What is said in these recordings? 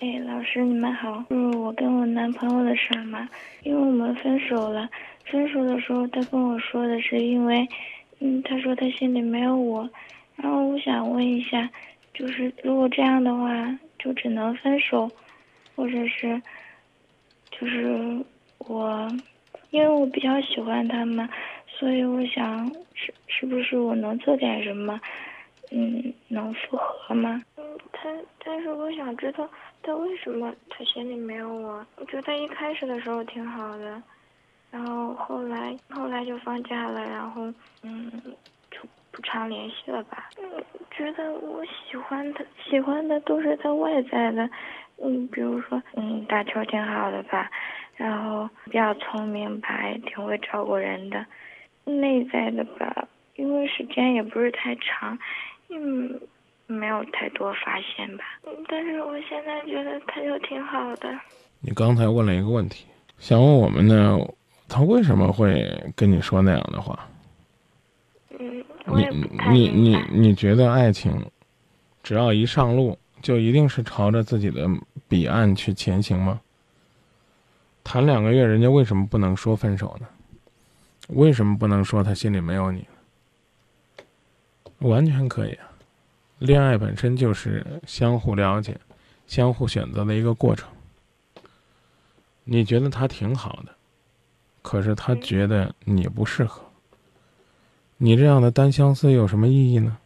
哎，老师你们好，就是我跟我男朋友的事儿嘛，因为我们分手了。分手的时候他跟我说的是因为，嗯，他说他心里没有我。然后我想问一下，就是如果这样的话，就只能分手，或者是，就是我，因为我比较喜欢他嘛，所以我想是是不是我能做点什么，嗯，能复合吗？嗯，他但是我想知道。他为什么他心里没有我？我觉得他一开始的时候挺好的，然后后来后来就放假了，然后嗯就不常联系了吧。嗯，觉得我喜欢他，喜欢的都是他外在的，嗯，比如说嗯打球挺好的吧，然后比较聪明吧，也挺会照顾人的。内在的吧，因为时间也不是太长，嗯。没有太多发现吧，但是我现在觉得他就挺好的。你刚才问了一个问题，想问我们呢，他为什么会跟你说那样的话？嗯，你你你你觉得爱情，只要一上路，就一定是朝着自己的彼岸去前行吗？谈两个月，人家为什么不能说分手呢？为什么不能说他心里没有你？完全可以啊。恋爱本身就是相互了解、相互选择的一个过程。你觉得他挺好的，可是他觉得你不适合。你这样的单相思有什么意义呢？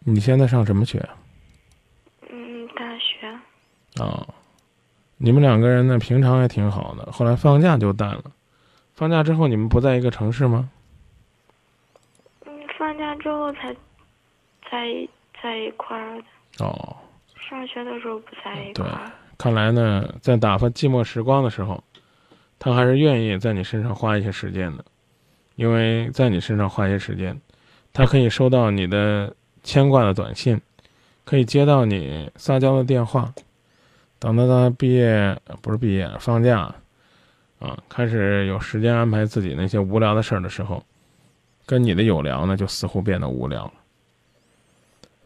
你现在上什么学？嗯，大学。啊，你们两个人呢，平常还挺好的，后来放假就淡了。放假之后，你们不在一个城市吗？嗯，放假之后才。在在一块儿的哦，上学的时候不在一块儿。对，看来呢，在打发寂寞时光的时候，他还是愿意在你身上花一些时间的，因为在你身上花一些时间，他可以收到你的牵挂的短信，可以接到你撒娇的电话。等到他毕业不是毕业，放假啊，开始有时间安排自己那些无聊的事儿的时候，跟你的有聊呢，就似乎变得无聊了。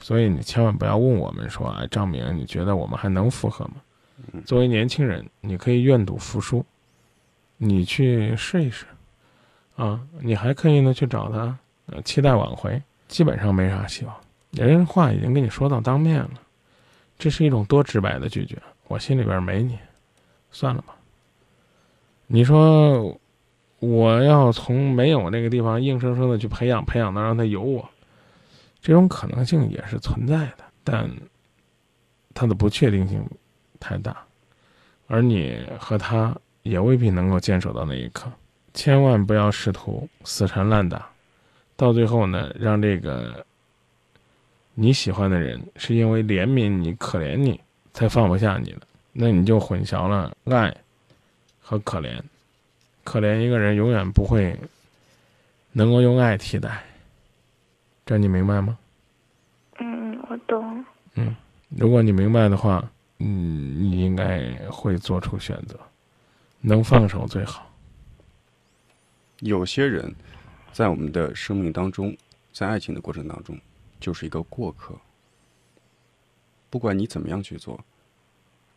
所以你千万不要问我们说，哎，张明，你觉得我们还能复合吗？作为年轻人，你可以愿赌服输，你去试一试，啊，你还可以呢去找他，呃，期待挽回，基本上没啥希望。人话已经跟你说到当面了，这是一种多直白的拒绝，我心里边没你，算了吧。你说我要从没有那个地方硬生生的去培养，培养到让他有我。这种可能性也是存在的，但它的不确定性太大，而你和他也未必能够坚守到那一刻。千万不要试图死缠烂打，到最后呢，让这个你喜欢的人是因为怜悯你、可怜你才放不下你的，那你就混淆了爱和可怜。可怜一个人永远不会能够用爱替代。这你明白吗？嗯，我懂。嗯，如果你明白的话，嗯，你应该会做出选择，能放手最好。有些人，在我们的生命当中，在爱情的过程当中，就是一个过客。不管你怎么样去做，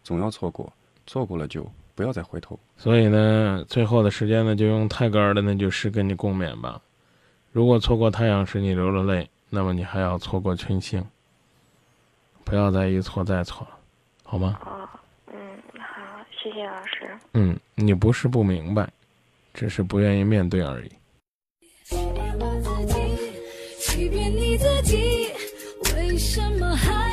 总要错过，错过了就不要再回头。所以呢，最后的时间呢，就用泰戈尔的那句诗跟你共勉吧。如果错过太阳使你流了泪，那么你还要错过群星。不要再一错再错了，好吗？哦，嗯，好，谢谢老师。嗯，你不是不明白，只是不愿意面对而已。欺骗我自己，欺骗你自己，为什么还